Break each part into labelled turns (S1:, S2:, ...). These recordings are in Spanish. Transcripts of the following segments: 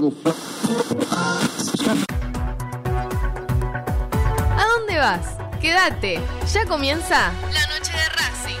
S1: ¿A dónde vas? Quédate, ya comienza la noche de Racing.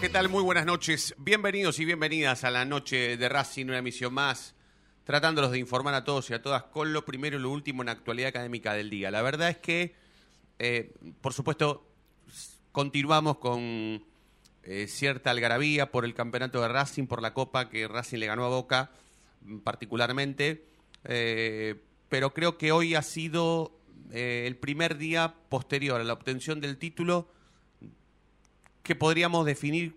S2: ¿Qué tal? Muy buenas noches. Bienvenidos y bienvenidas a la noche de Racing, una emisión más, tratándolos de informar a todos y a todas con lo primero y lo último en la actualidad académica del día. La verdad es que, eh, por supuesto, continuamos con eh, cierta algarabía por el campeonato de Racing, por la copa que Racing le ganó a Boca, mm, particularmente, eh, pero creo que hoy ha sido el primer día posterior a la obtención del título que podríamos definir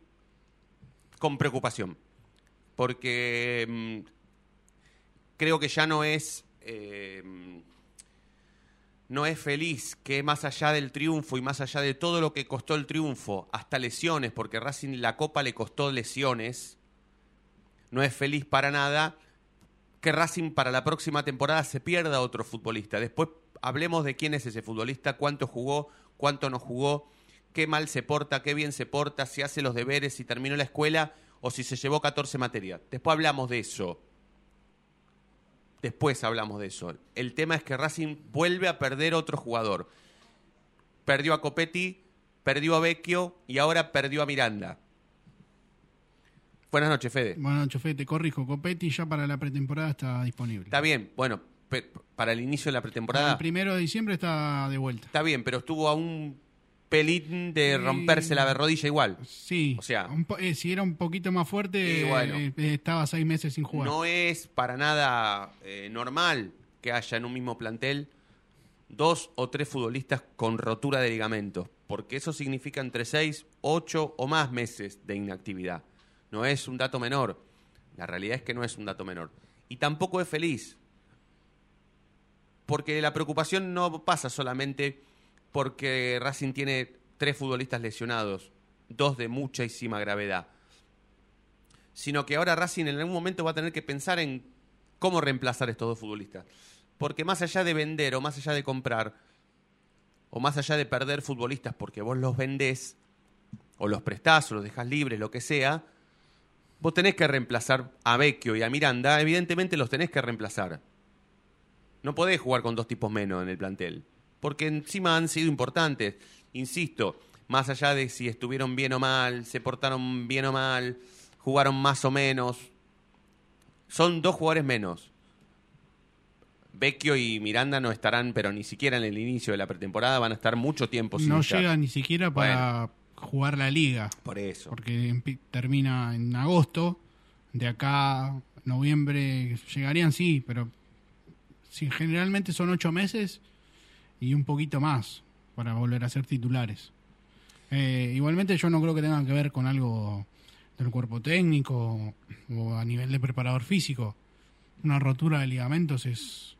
S2: con preocupación. Porque mm, creo que ya no es. eh, no es feliz que más allá del triunfo y más allá de todo lo que costó el triunfo, hasta lesiones, porque Racing la Copa le costó lesiones, no es feliz para nada que Racing para la próxima temporada se pierda otro futbolista. Después hablemos de quién es ese futbolista, cuánto jugó, cuánto no jugó, qué mal se porta, qué bien se porta, si hace los deberes, si terminó la escuela o si se llevó 14 materias. Después hablamos de eso. Después hablamos de eso. El tema es que Racing vuelve a perder otro jugador. Perdió a Copetti, perdió a Vecchio y ahora perdió a Miranda. Buenas noches, Fede.
S3: Buenas noches, Fede. Te corrijo. Copetti ya para la pretemporada está disponible.
S2: Está bien, bueno, para el inicio de la pretemporada.
S3: El primero de diciembre está de vuelta.
S2: Está bien, pero estuvo a un pelín de
S3: Sí.
S2: romperse la rodilla igual.
S3: Sí.
S2: O sea-
S3: un eh, si era un poquito más fuerte,
S2: bueno.
S3: eh, eh, estaba seis meses sin jugar.
S2: No es para nada eh, normal que haya en un mismo plantel dos o tres futbolistas con rotura de ligamentos, porque eso significa entre seis, ocho o más meses de inactividad. No es un dato menor. La realidad es que no es un dato menor. Y tampoco es feliz. Porque la preocupación no pasa solamente porque Racing tiene tres futbolistas lesionados, dos de muchísima gravedad sino que ahora Racing en algún momento va a tener que pensar en cómo reemplazar estos dos futbolistas. Porque más allá de vender o más allá de comprar, o más allá de perder futbolistas porque vos los vendés, o los prestás, o los dejás libres, lo que sea, vos tenés que reemplazar a Vecchio y a Miranda, evidentemente los tenés que reemplazar. No podés jugar con dos tipos menos en el plantel. Porque encima han sido importantes. Insisto, más allá de si estuvieron bien o mal, se portaron bien o mal, jugaron más o menos. Son dos jugadores menos. Vecchio y Miranda no estarán, pero ni siquiera en el inicio de la pretemporada, van a estar mucho tiempo sin
S3: no
S2: estar.
S3: llega ni siquiera para jugar la liga.
S2: Por eso.
S3: Porque termina en agosto. De acá noviembre llegarían, sí, pero sí, generalmente son ocho meses y un poquito más para volver a ser titulares. Eh, igualmente yo no creo que tengan que ver con algo del cuerpo técnico o a nivel de preparador físico. Una rotura de ligamentos es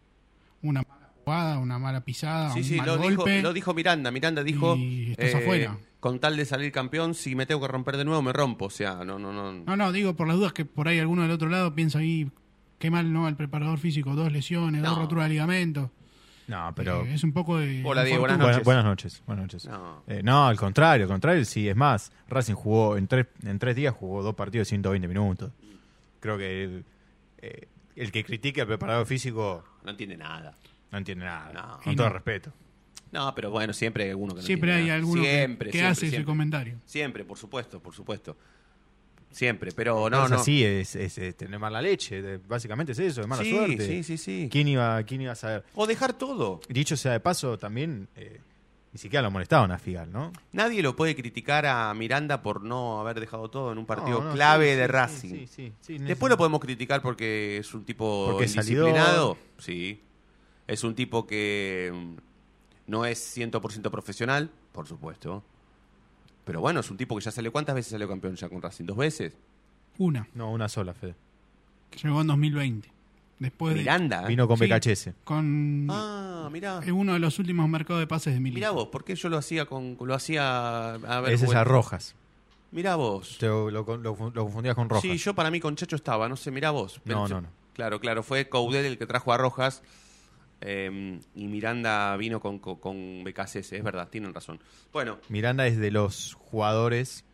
S3: una mala jugada, una mala pisada,
S2: Sí,
S3: un
S2: sí,
S3: mal
S2: lo dijo,
S3: golpe.
S2: lo dijo Miranda. Miranda dijo,
S3: Y estás afuera.
S2: con tal de salir campeón, si me tengo que romper de nuevo, me rompo. O sea, no, no, no.
S3: No, no, digo por las dudas que por ahí alguno del otro lado piensa ahí, qué mal, ¿no? El preparador físico, dos lesiones, dos roturas de ligamento.
S4: No, pero.
S3: Eh, es un poco de.
S2: Hola, Diego, buenas noches.
S4: Buenas, buenas noches. Buenas noches.
S2: No.
S4: Eh, no, al contrario, al contrario, sí, es más, Racing jugó en tres, en tres días jugó dos partidos de 120 minutos. Creo que el, eh, el que critique al preparador físico
S2: No entiende nada.
S4: no entiende nada,
S2: No.
S4: con
S3: Y
S4: todo
S3: no.
S4: respeto.
S2: No, pero bueno, siempre hay alguno que no
S3: Siempre hay
S2: nada.
S3: alguno que-
S2: siempre,
S3: que,
S2: siempre,
S3: hace ese
S2: siempre.
S3: comentario.
S2: Siempre, por supuesto, por supuesto. Siempre, pero
S4: No,
S2: no,
S4: es
S2: no.
S4: así, es, es, es tener mala leche, básicamente es eso, es mala
S2: sí,
S4: suerte.
S2: sí, sí, sí.
S4: ¿Quién iba, ¿Quién iba a saber?
S2: O dejar todo.
S4: Dicho sea de paso, también eh, ni siquiera lo molestaban a Figal, ¿no?
S2: Nadie lo puede criticar a Miranda por no haber dejado todo en un partido
S4: No, no,
S2: clave
S4: sí,
S2: de
S4: sí,
S2: Racing.
S4: sí, sí, sí,
S2: Después lo podemos criticar porque es un tipo indisciplinado. Sí. Es un tipo que mm, no es 100% profesional, por supuesto. Pero bueno, es un tipo que ya salió. ¿Cuántas veces salió campeón ya con Racing? ¿Dos veces?
S3: Una,
S4: No, una sola, Fede.
S3: llegó en 2020. Después de-
S2: Miranda.
S4: Vino con
S3: Sí.
S4: BKHS.
S3: con
S2: Ah, mirá.
S3: es uno de los últimos mercados de pases de Milito.
S2: Mirá vos, ¿por qué yo lo hacía con lo hacía a ver
S4: Ese es a Rojas.
S2: Mirá vos.
S4: Te lo, lo- lo confundías con Rojas.
S2: Sí, yo para mí con Chacho estaba, no sé, mirá vos.
S4: No, no, no.
S2: Claro, claro, fue Coudet el que trajo a Rojas eh, y Miranda vino con, con, con BKCS, es verdad, tienen razón. Bueno,
S4: Miranda es de los jugadores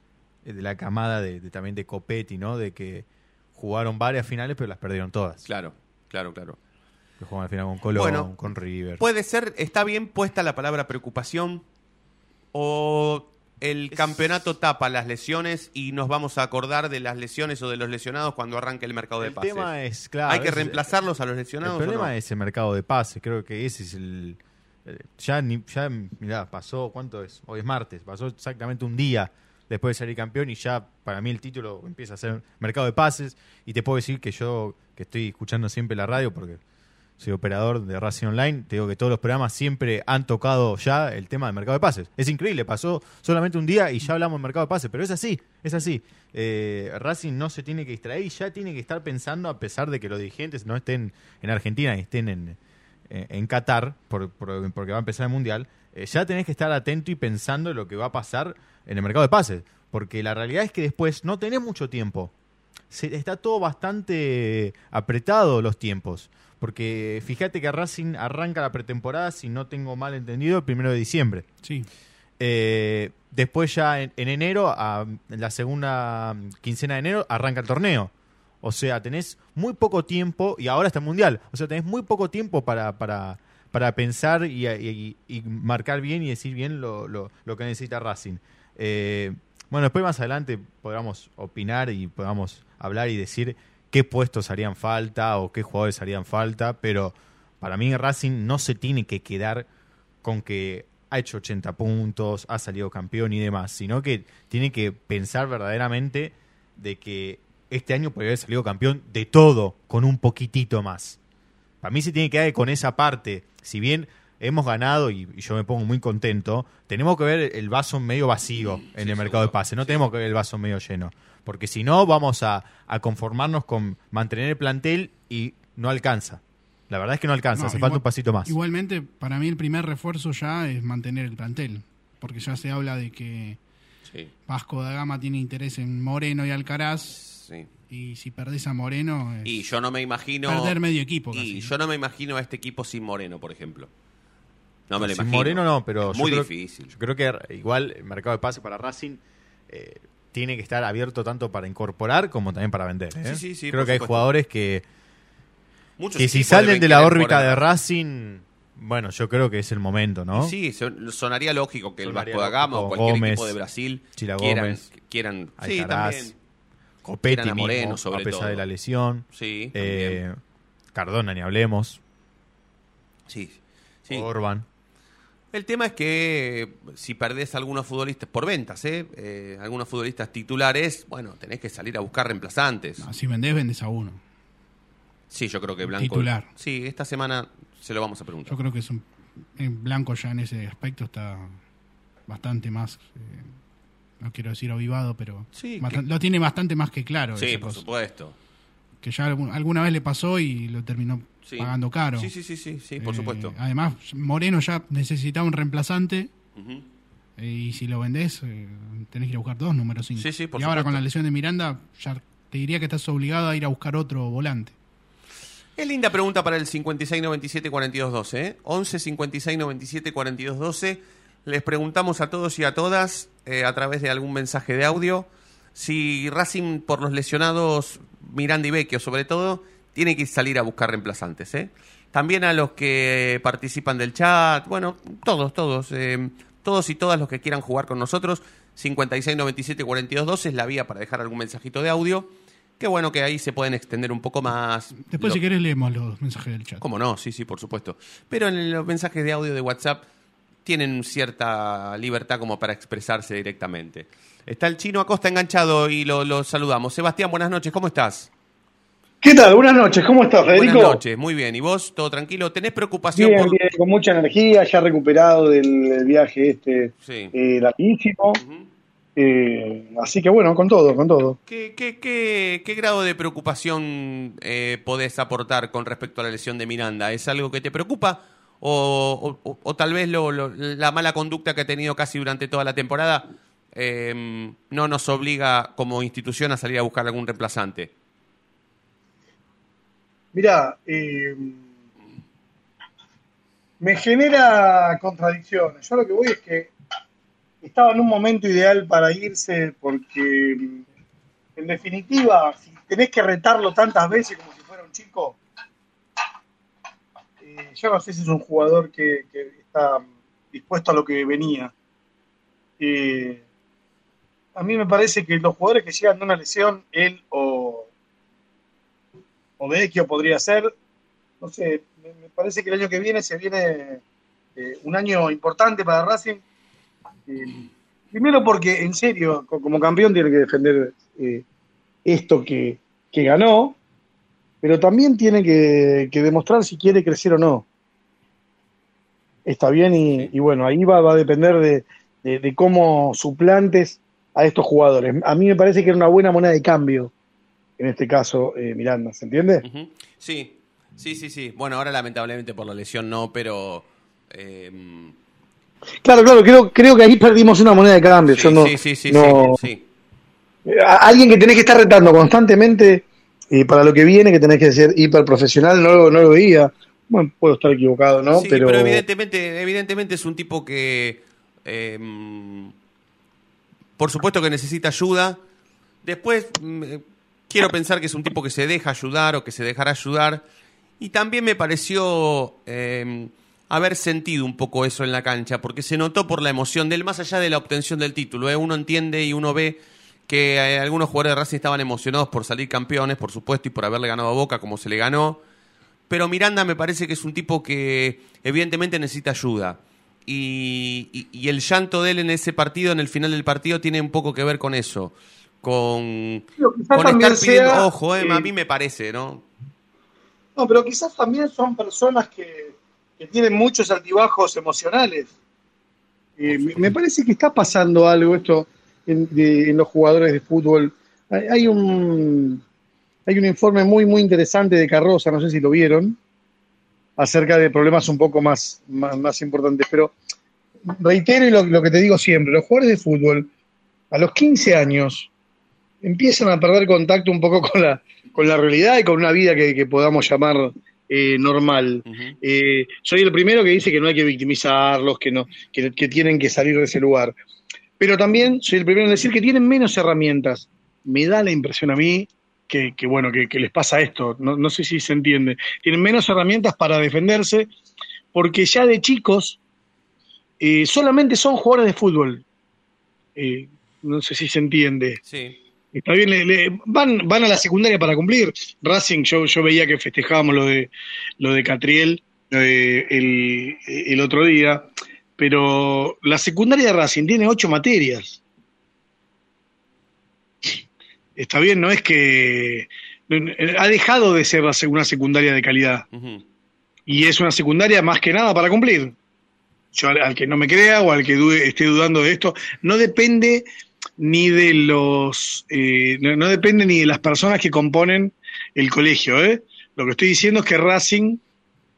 S4: eh, de la camada de, de- también de Copetti, ¿no? De que jugaron varias finales pero las perdieron todas.
S2: claro, claro, claro.
S4: Que jugaron al final con Colón,
S2: Bueno,
S4: con River.
S2: Puede ser, está bien puesta la palabra preocupación o el campeonato tapa las lesiones y nos vamos a acordar de las lesiones o de los lesionados cuando arranque el mercado de
S4: el
S2: pases.
S4: tema es, claro.
S2: ¿Hay que
S4: es-
S2: reemplazarlos a los
S4: El
S2: lesionados?
S4: problema
S2: o no?
S4: es el mercado de pases. Creo que ese es el. eh, Ya, ni, ya, mirá, pasó, ¿cuánto es? Hoy es martes. Pasó exactamente un día después de salir campeón y ya para mí el título empieza a ser mercado de pases. Y te puedo decir que yo, que estoy escuchando siempre la radio porque soy operador de Racing Online, te digo que todos los programas siempre han tocado ya el tema del mercado de pases. Es increíble, pasó solamente un día y ya hablamos del mercado de pases, pero es así, es así. Eh, Racing no se tiene que distraer y ya tiene que estar pensando, a pesar de que los dirigentes no estén en Argentina y estén en, en Qatar, por- por- porque va a empezar el Mundial, eh, ya tenés que estar atento y pensando en lo que va a pasar en el mercado de pases. Porque la realidad es que después no tenés mucho tiempo. Se- está todo bastante apretado los tiempos. Porque fíjate que Racing arranca la pretemporada, si no tengo mal entendido, el primero de diciembre.
S3: Sí.
S4: Eh, después ya en, en enero, a, en la segunda quincena de enero, arranca el torneo. O sea, tenés muy poco tiempo, y ahora está el Mundial, o sea, tenés muy poco tiempo para, para, para pensar y, y- y marcar bien y decir bien lo, lo- lo que necesita Racing. Eh, bueno, después más adelante podamos opinar y podamos hablar y decir qué puestos harían falta o qué jugadores harían falta, pero Para mí Racing no se tiene que quedar con que ha hecho 80 puntos, ha salido campeón y demás, sino que tiene que pensar verdaderamente de que este año puede haber salido campeón de todo, con un poquitito más. Para mí se tiene que quedar con esa parte. Si bien hemos ganado y, y yo me pongo muy contento, tenemos que ver el vaso medio vacío en
S2: Sí,
S4: el mercado de
S2: seguro.
S4: pase, no
S2: Sí.
S4: tenemos que ver el vaso medio lleno. Porque si no, vamos a, a conformarnos con mantener el plantel y no alcanza. La verdad es que no alcanza,
S3: No,
S4: hace
S3: igual-
S4: falta un pasito más.
S3: Igualmente, para mí el primer refuerzo ya es mantener el plantel. Porque ya se habla de que
S2: Sí,
S3: Vasco da Gama tiene interés en Moreno y Alcaraz.
S2: sí.
S3: Y si perdés a Moreno, es
S2: Y yo no me imagino.
S3: perder medio equipo.
S2: Y yo no me imagino a este equipo sin Moreno, por ejemplo. No me lo
S4: Sin
S2: imagino.
S4: Moreno no, pero
S2: Es
S4: yo
S2: muy
S4: creo-
S2: difícil.
S4: Yo creo que igual el mercado de pase para Racing eh, tiene que estar abierto tanto para incorporar como también para vender. ¿eh?
S2: Sí, sí, sí,
S4: creo que hay jugadores que,
S2: Muchos
S4: que si salen de la órbita de Racing, bueno, yo creo que es el momento, ¿no?
S2: Sí, son- sonaría lógico que
S4: Sonaría
S2: el Vasco da Gama o cualquier
S4: Gómez,
S2: equipo de Brasil
S4: Chila
S2: quieran,
S4: Gómez,
S2: quieran sí,
S4: Alcaraz,
S2: también.
S4: Copetti
S2: Quieran a
S4: mismo,
S2: Moreno, sobre
S4: a pesar
S2: todo.
S4: de la lesión.
S2: Sí,
S4: Eh. Cardona, ni hablemos.
S2: sí, sí.
S4: Orban.
S2: El tema es que eh, si perdés a algunos futbolistas por ventas, ¿eh? Eh, algunos futbolistas titulares, bueno, tenés que salir a buscar reemplazantes.
S3: No, si vendés, vendes a uno.
S2: Sí, yo creo que Blanco.
S3: Titular.
S2: Sí, esta semana se lo vamos a preguntar.
S3: Yo creo que es un, Blanco ya en ese aspecto está bastante más, eh, no quiero decir avivado, pero
S2: Sí,
S3: bastan-
S2: que-
S3: lo tiene bastante más que claro.
S2: sí, por
S3: cosa.
S2: supuesto.
S3: Que ya alguna vez le pasó y lo terminó
S2: Sí.
S3: pagando caro.
S2: Sí, sí, sí, sí, sí, por
S3: Eh,
S2: supuesto.
S3: Además, Moreno ya necesitaba un reemplazante eh, y si lo vendés, eh, tenés que ir a buscar dos números 5.
S2: Sí, sí, por
S3: y ahora con la lesión de Miranda, ya te diría que estás obligado a ir a buscar otro volante.
S2: Es linda pregunta para el 56 97 42 12, ¿eh? 11 56 97 42 12. Les preguntamos a todos y a todas, eh, a través de algún mensaje de audio, si Racing, por los lesionados, Miranda y Vecchio sobre todo, tiene que salir a buscar reemplazantes, ¿eh? También a los que participan del chat, bueno, todos, todos, eh, todos y todas los que quieran jugar con nosotros, 56 97 42 12 es la vía para dejar algún mensajito de audio. Qué bueno que ahí se pueden extender un poco más.
S3: Después,
S2: Lo-
S3: si querés, leemos los mensajes del chat.
S2: ¿Cómo no? Sí, sí, por supuesto. Pero en los mensajes de audio de WhatsApp tienen cierta libertad como para expresarse directamente. Está el chino Acosta enganchado y lo, lo saludamos. Sebastián, buenas noches, ¿cómo estás?
S5: ¿Qué tal? Buenas noches, ¿cómo estás, Federico?
S2: Buenas noches, muy bien. ¿Y vos? ¿Todo tranquilo? ¿Tenés preocupación
S5: Bien,
S2: por...?
S5: bien, con mucha energía, ya recuperado del viaje este
S2: Sí.
S5: eh, larguísimo. Eh, así que bueno, con todo, con todo.
S2: ¿Qué, qué, qué, qué grado de preocupación eh, podés aportar con respecto a la lesión de Miranda? ¿Es algo que te preocupa? ¿O, o- o tal vez lo- lo- la mala conducta que ha tenido casi durante toda la temporada eh, no nos obliga como institución a salir a buscar algún reemplazante?
S5: Mira, me genera contradicciones. Yo lo que voy es que estaba en un momento ideal para irse porque, mm, en definitiva, si tenés que retarlo tantas veces como si fuera un chico, eh, yo no sé si es un jugador que, que está dispuesto a lo que venía. Eh, a mí me parece que los jugadores que llegan de una lesión, él o, o podría ser, no sé, me, parece que el año que viene se viene eh, un año importante para Racing. Eh, primero porque, en serio, co- como campeón tiene que defender eh, esto que, que ganó, pero también tiene que, demostrar si quiere crecer o no. Está bien y, bueno, ahí va, va a depender de, de- de cómo suplantes a estos jugadores. A mí me parece que era una buena moneda de cambio, en este caso, eh, Miranda, ¿se entiende?
S2: Sí, sí, sí, sí. Bueno, ahora lamentablemente por la lesión no, pero... eh,
S5: Claro, claro, creo, creo que ahí perdimos una moneda de cambio.
S2: sí,
S5: Yo no,
S2: sí, sí, sí,
S5: no-
S2: sí, sí.
S5: A- alguien que tenés que estar retando constantemente eh, para lo que viene, que tenés que ser hiper profesional, no, lo- no lo veía. Bueno, puedo estar equivocado, ¿no?
S2: Sí,
S5: pero,
S2: pero, evidentemente, evidentemente es un tipo que, eh, por supuesto que necesita ayuda. Después, mm, eh, quiero pensar que es un tipo que se deja ayudar o que se dejará ayudar. Y también me pareció eh, haber sentido un poco eso en la cancha, porque se notó por la emoción de él, más allá de la obtención del título. ¿eh? Uno entiende y uno ve que eh, algunos jugadores de Racing estaban emocionados por salir campeones, por supuesto, y por haberle ganado a Boca como se le ganó pero Miranda me parece que es un tipo que evidentemente necesita ayuda. Y, y- y el llanto de él en ese partido, en el final del partido, tiene un poco que ver con eso. Con,
S5: Pero
S2: con estar pidiendo,
S5: sea,
S2: ojo, eh,
S5: eh,
S2: a mí me parece, ¿no?
S5: No, pero quizás también son personas que, que tienen muchos altibajos emocionales. Eh, me, me parece que está pasando algo esto en, de- en los jugadores de fútbol. Hay, hay un hay un informe muy muy interesante de Carroza, no sé si lo vieron, acerca de problemas un poco más, más, más importantes. Pero reitero lo, lo que te digo siempre, los jugadores de fútbol a los 15 años empiezan a perder contacto un poco con la, con la realidad y con una vida que, que podamos llamar eh, normal. Eh, soy el primero que dice que no hay que victimizarlos, que, no, que, que tienen que salir de ese lugar. Pero también soy el primero en decir que tienen menos herramientas. Me da la impresión a mí que, que, bueno, que, que les pasa esto. No, no sé si se entiende. Tienen menos herramientas para defenderse porque ya de chicos eh, solamente son jugadores de fútbol. Eh, no sé si se entiende.
S2: Sí.
S5: Está bien, le- le- van, van a la secundaria para cumplir. Racing, yo, yo veía que festejábamos lo de lo de Catriel eh, el, el otro día, pero la secundaria de Racing tiene ocho materias. Está bien, no es que ha dejado de ser una secundaria de calidad y es una secundaria más que nada para cumplir. Yo al, al que no me crea o al que dude- esté dudando de esto, no depende ni de los, eh, no, no depende ni de las personas que componen el colegio. ¿eh? Lo que estoy diciendo es que Racing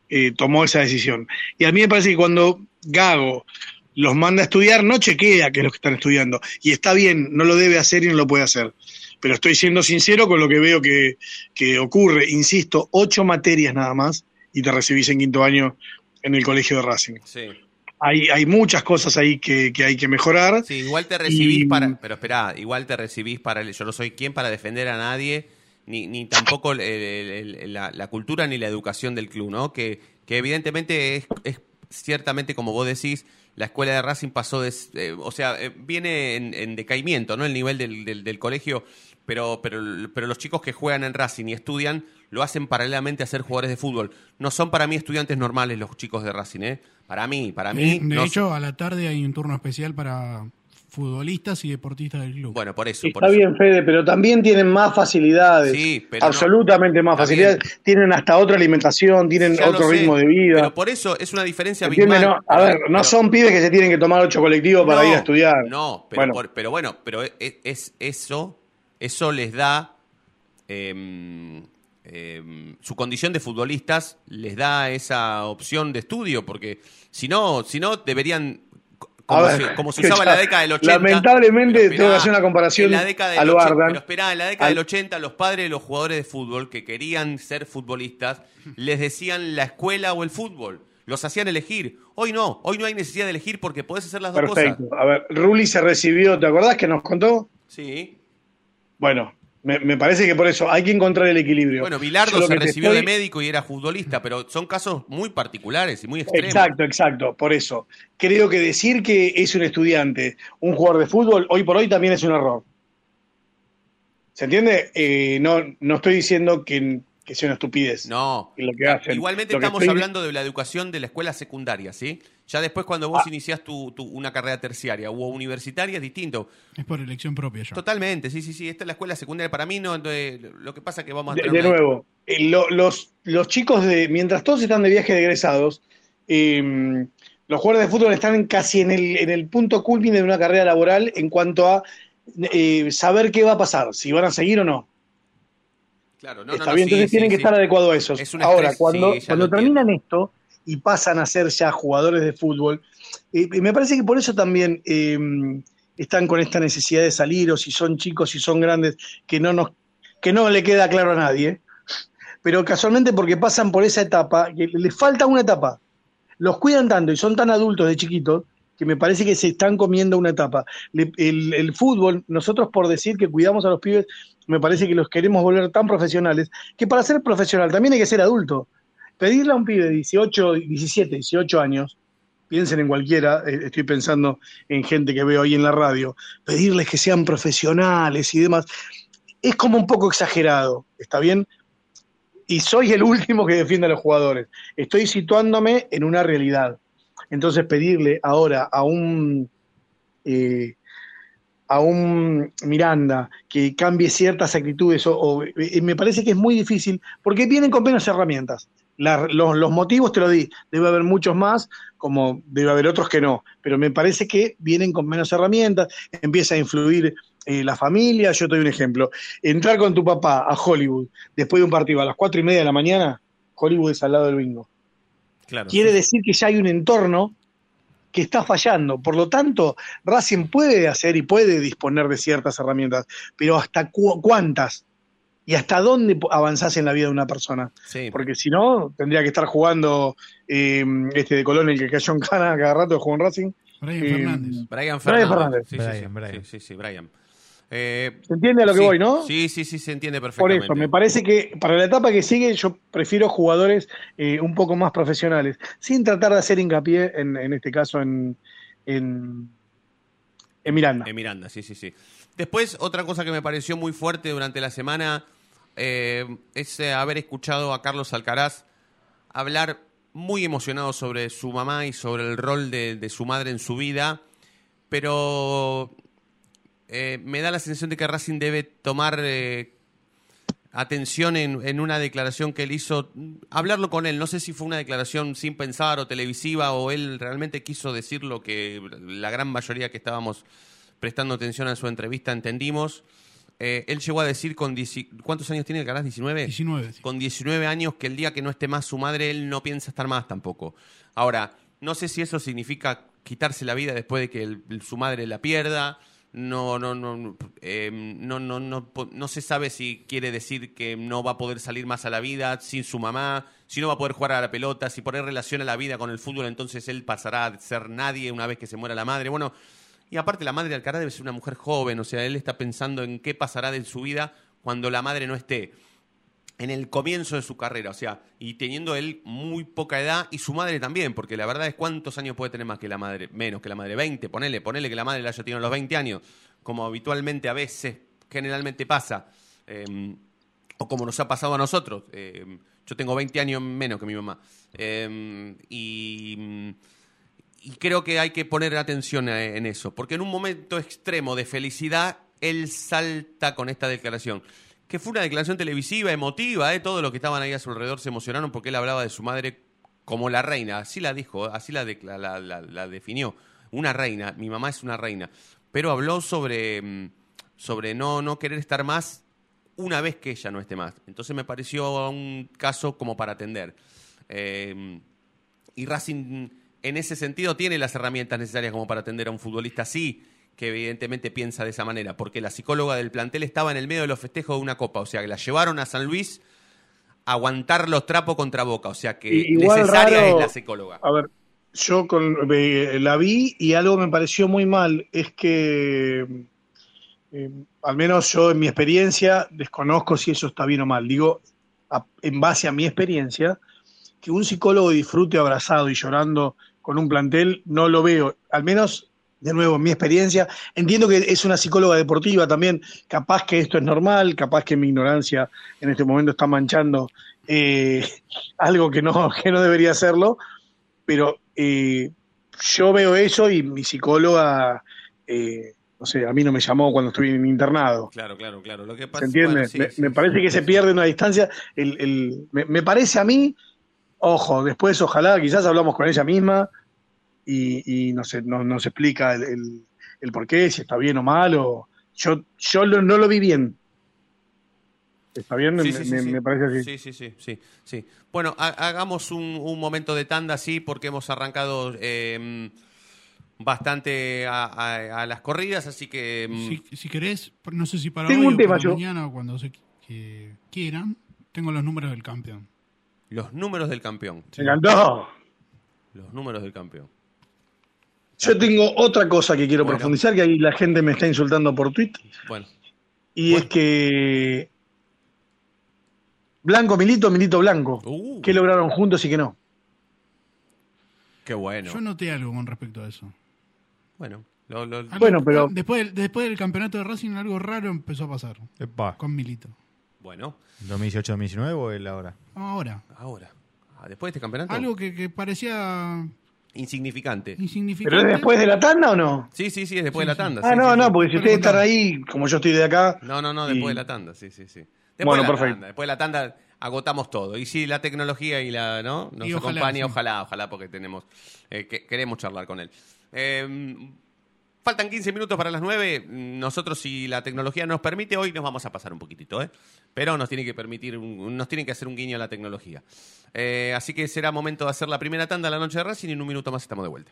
S5: eh, tomó esa decisión. Y a mí me parece que cuando Gago los manda a estudiar, no chequea que es lo que están estudiando. Y está bien, no lo debe hacer y no lo puede hacer. Pero estoy siendo sincero con lo que veo que, que ocurre. Insisto, ocho materias nada más y te recibís en quinto año en el colegio de Racing.
S2: Sí.
S5: Hay, hay muchas cosas ahí que, que hay que mejorar.
S2: Sí, igual te recibís
S5: Y-
S2: para. Pero espera, igual te recibís para. Yo no soy quien para defender a nadie, ni, ni tampoco el- el- el- la, la cultura ni la educación del club, ¿no? Que, que evidentemente es, es ciertamente, como vos decís, la escuela de Racing pasó de. eh, o sea, eh, viene en, en decaimiento, ¿no? El nivel del, del- del colegio. Pero, pero, pero los chicos que juegan en Racing y estudian lo hacen paralelamente a ser jugadores de fútbol. No son para mí estudiantes normales los chicos de Racing, ¿eh? Para mí, para mí.
S3: De, de
S2: no
S3: hecho, a la tarde hay un turno especial para futbolistas y deportistas del club.
S2: Bueno, por eso. por
S5: Está
S2: eso.
S5: bien, Fede, pero también tienen más facilidades.
S2: Sí, pero
S5: Absolutamente más facilidades.
S2: bien.
S5: Tienen hasta otra alimentación, tienen
S2: Ya
S5: otro
S2: sé,
S5: ritmo de vida.
S2: Pero por eso es una diferencia abismal.
S5: No, a ver, no
S2: Pero-
S5: son pibes que se tienen que tomar ocho colectivos para
S2: no,
S5: ir a estudiar.
S2: No, pero
S5: Bueno.
S2: por- pero bueno, pero es, es- eso, eso les da em, em, su condición de futbolistas les da esa opción de estudio, porque si no, si no deberían como,
S5: ver,
S2: se, como se
S5: que
S2: usaba en la década del 80.
S5: lamentablemente
S2: pero
S5: tengo que hacer una comparación
S2: la década del
S5: a lo
S2: 80,
S5: Ardan.
S2: Pero esperá, en la década
S5: Al-
S2: del 80 los padres de los jugadores de fútbol que querían ser futbolistas les decían la escuela o el fútbol. Los hacían elegir. Hoy no, hoy no hay necesidad de elegir porque podés hacer las dos
S5: Perfecto.
S2: cosas.
S5: A ver, Rulli se recibió, ¿te acordás que nos contó?
S2: Sí.
S5: Bueno, me, me parece que por eso hay que encontrar el equilibrio.
S2: Bueno, Bilardo
S5: lo
S2: se recibió de médico y era futbolista, pero son casos muy particulares y muy extremos.
S5: Exacto, exacto, por eso. Creo que decir que es un estudiante, un jugador de fútbol, hoy por hoy también es un error. ¿Se entiende? Eh, no, no estoy diciendo que, que sea una estupidez.
S2: No.
S5: Y lo que hacen.
S2: Igualmente
S5: Lo
S2: estamos
S5: estoy-
S2: hablando de la educación de la escuela secundaria, ¿sí? Ya después cuando vos
S5: Ah.
S2: iniciás tu, tu- una carrera terciaria o universitaria es distinto.
S3: Es por elección propia ya.
S2: Totalmente, sí, sí, sí. Esta es la escuela secundaria para mí, no, entonces, lo que pasa es que vamos a
S5: De,
S2: tener
S5: de nuevo, eh, lo- los, los chicos de, mientras todos están de viaje de egresados, eh, los jugadores de fútbol están casi en el, en el punto culmine de una carrera laboral en cuanto a eh, saber qué va a pasar, si van a seguir o no.
S2: Claro, no,
S5: Está
S2: no,
S5: bien,
S2: sí,
S5: entonces
S2: sí,
S5: tienen que estar adecuados a esos.
S2: Es un
S5: Ahora, cuando, cuando terminan esto y pasan a ser ya jugadores de fútbol, eh, me parece que por eso también eh, están con esta necesidad de salir, o si son chicos, si son grandes, que no, nos, que no le queda claro a nadie, pero casualmente porque pasan por esa etapa, que les falta una etapa. Los cuidan tanto y son tan adultos de chiquitos que me parece que se están comiendo una etapa. El fútbol, nosotros por decir que cuidamos a los pibes, me parece que los queremos volver tan profesionales, que para ser profesional también hay que ser adulto. Pedirle a un pibe de 18, 17, 18 años, piensen en cualquiera, eh, estoy pensando en gente que veo ahí en la radio, pedirles que sean profesionales y demás, es como un poco exagerado, ¿está bien? y soy el último que defiende a los jugadores. Estoy situándome en una realidad. Entonces pedirle ahora a un eh, a un Miranda que cambie ciertas actitudes o, eh, me parece que es muy difícil porque vienen con menos herramientas. Los, los motivos te lo di, debe haber muchos más, como debe haber otros que no, pero me parece que vienen con menos herramientas, empieza a influir eh, la familia, yo te doy un ejemplo, entrar con tu papá a Hollywood después de un partido a las cuatro y media de la mañana, Hollywood es al lado del bingo.
S2: Claro.
S5: Quiere decir que ya hay un entorno que está fallando. Por lo tanto, Racing puede hacer y puede disponer de ciertas herramientas, pero ¿hasta cu- cuántas? ¿Y hasta dónde avanzás en la vida de una persona?
S2: Sí.
S5: Porque si no, tendría que estar jugando eh, este de Colón, el que cayó en Cana cada rato de juego en Racing.
S3: Brian
S5: Eh,
S3: Fernández.
S2: Brian
S5: Brian
S2: Fernández.
S5: Fernández.
S2: Sí, sí, sí,
S4: Brian, Brian.
S2: sí, sí, sí, Brian. Eh,
S5: ¿Se entiende a lo que
S2: sí,
S5: voy, no?
S2: Sí, sí, sí, se entiende
S5: Por
S2: perfectamente.
S5: eso, me parece que para la etapa que sigue yo prefiero jugadores eh, un poco más profesionales, sin tratar de hacer hincapié en, en este caso en, en, en Miranda.
S2: En Miranda, sí, sí, sí. Después, otra cosa que me pareció muy fuerte durante la semana eh, es haber escuchado a Carlos Alcaraz hablar muy emocionado sobre su mamá y sobre el rol de, de su madre en su vida, pero eh, me da la sensación de que Racing debe tomar eh, atención en, en una declaración que él hizo, hablarlo con él, no sé si fue una declaración sin pensar o televisiva o él realmente quiso decir lo que la gran mayoría que estábamos prestando atención a su entrevista entendimos. Eh, él llegó a decir con... ¿Cuántos años tiene el Caraz? ¿19?
S3: 19. sí.
S2: con 19 años que el día que no esté más su madre, él no piensa estar más tampoco. Ahora, no sé si eso significa quitarse la vida después de que el- su madre la pierda. No, no, no, eh, no, no, no, no se sabe si quiere decir que no va a poder salir más a la vida sin su mamá, si no va a poder jugar a la pelota, si poner relación a la vida con el fútbol, entonces él pasará a ser nadie una vez que se muera la madre. Bueno, y aparte la madre de Alcaraz debe ser una mujer joven, o sea, él está pensando en qué pasará de su vida cuando la madre no esté en el comienzo de su carrera, o sea, y teniendo él muy poca edad y su madre también, porque la verdad es cuántos años puede tener más que la madre, menos que la madre, 20, ponele, ponele que la madre la haya tenido los 20 años, como habitualmente a veces, generalmente pasa, eh, o como nos ha pasado a nosotros. eh, yo tengo 20 años menos que mi mamá. eh, y, creo que hay que poner atención en eso, porque en un momento extremo de felicidad, él salta con esta declaración. Que fue una declaración televisiva, emotiva, ¿eh? todos los que estaban ahí a su alrededor se emocionaron porque él hablaba de su madre como la reina, así la dijo, así la, definió, una reina, mi mamá es una reina, pero habló sobre, mm, sobre no, no querer estar más una vez que ella no esté más. Entonces me pareció un caso como para atender. Eh, y Racing, en ese sentido, tiene las herramientas necesarias como para atender a un futbolista así, que evidentemente piensa de esa manera, porque la psicóloga del plantel estaba en el medio de los festejos de una copa, o sea, que la llevaron a San Luis a aguantar los trapos contra Boca, o sea, que
S5: igual
S2: necesaria
S5: raro-
S2: es la psicóloga.
S5: A ver, yo con, eh, la vi y algo me pareció muy mal, es que, eh, al menos yo en mi experiencia, desconozco si eso está bien o mal. Digo, a- en base a mi experiencia, que un psicólogo disfrute abrazado y llorando con un plantel, no lo veo. Al menos, de nuevo, en mi experiencia, entiendo que es una psicóloga deportiva también, capaz que esto es normal, capaz que mi ignorancia en este momento está manchando eh, algo que no, que no debería hacerlo, pero eh, yo veo eso y mi psicóloga, eh, no sé, a mí no me llamó cuando estuve en internado.
S2: Claro, claro, claro. Lo que
S5: ¿Se
S2: pasa,
S5: entiende?
S2: bueno, sí,
S5: me,
S2: sí,
S5: me
S2: sí,
S5: parece que se pierde una distancia. El, el- me, me parece a mí, ojo, después ojalá, quizás hablamos con ella misma y, y nos, nos, nos explica el, el, el por qué, si está bien o mal. O, yo yo lo- no lo vi bien. ¿Está bien?
S2: Sí,
S5: me,
S2: sí, sí,
S5: me-
S2: sí.
S5: me parece así.
S2: Sí, sí, sí, sí, sí. Bueno, ha- hagamos un, un momento de tanda, sí, porque hemos arrancado eh, bastante a, a- a las corridas, así que... mm,
S3: Si, si querés, no sé si para
S5: Tengo
S3: hoy
S5: un
S3: o
S5: tema
S3: para
S5: yo.
S3: mañana o cuando se que quieran, tengo los números del campeón.
S2: Los números del campeón.
S5: Encantó.
S2: Los números del campeón.
S5: Yo tengo otra cosa que quiero
S2: Bueno.
S5: profundizar, que ahí la gente me está insultando por tweet,
S2: Bueno,
S5: y es que Blanco Milito, Milito Blanco,
S2: Uh.
S5: ¿qué lograron juntos y qué no?
S2: qué bueno.
S3: Yo noté algo con respecto a eso.
S2: Bueno, lo- lo-
S3: Algo-
S5: Bueno, pero-
S3: Después, del- después del campeonato de Racing, algo raro empezó a pasar
S4: Epa.
S3: con Milito.
S2: Bueno,
S4: ¿2018-2019 o el ahora?
S3: Ahora.
S2: ahora. Ah, después de este campeonato.
S3: Algo que, que parecía
S2: Insignificante.
S3: insignificante.
S5: ¿Pero es después de la tanda o no?
S2: Sí, sí, sí, es después de la tanda.
S5: Ah,
S2: sí,
S5: no,
S2: sí,
S5: no,
S2: sí.
S5: porque si ustedes están ahí, como yo estoy de acá.
S2: No, no, no, después
S5: y-
S2: de la tanda, sí, sí, sí. Después
S5: Bueno,
S2: de
S5: perfecto.
S2: tanda, después de la tanda agotamos todo. Y si la tecnología y la, ¿no? Nos
S3: Y ojalá,
S2: acompaña,
S3: sí.
S2: ojalá, ojalá, porque tenemos, eh, que, queremos charlar con él. Eh, faltan 15 minutos para las 9. Nosotros, si la tecnología nos permite, hoy nos vamos a pasar un poquitito, ¿eh? Pero nos tiene que permitir, nos tiene que hacer un guiño a la tecnología. Eh, así que será momento de hacer la primera tanda a la noche de Racing y en un minuto más estamos de vuelta.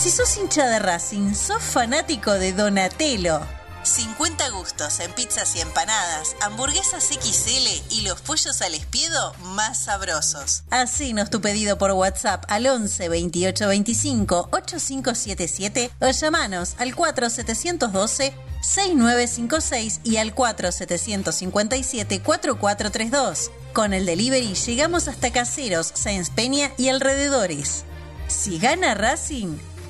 S6: Si sos hincha de Racing, sos fanático de Donatello. 50 gustos en pizzas y empanadas, hamburguesas XL y los pollos al espiedo más sabrosos. Hacenos tu pedido por WhatsApp al 11 28 25 8577 o llamanos al 4712 6956 y al 4757 4432. Con el delivery llegamos hasta Caseros, Sáenz Peña y alrededores. Si gana Racing,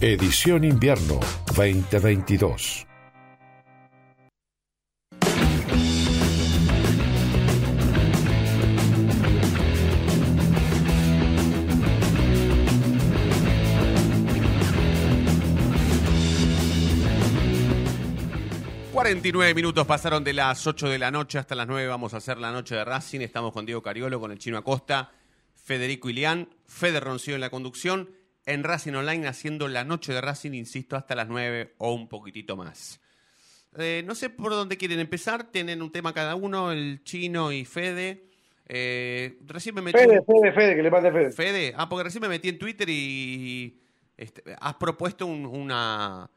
S7: Edición invierno 2022.
S2: ...49 minutos pasaron de las 8 de la noche hasta las 9... ...vamos a hacer la noche de Racing... ...estamos con Diego Cariolo, con el Chino Acosta... ...Federico Ilián, Fede Roncillo en la conducción... ...en Racing Online haciendo la noche de Racing... ...insisto, hasta las 9 o un poquitito más... Eh, no sé por dónde quieren empezar... ...tienen un tema cada uno... ...el Chino y Fede... Eh, recién me metí...
S5: Fede, Fede, Fede, que le mande Fede.
S2: Fede, ah, porque recién me metí en Twitter y este, has propuesto un, una,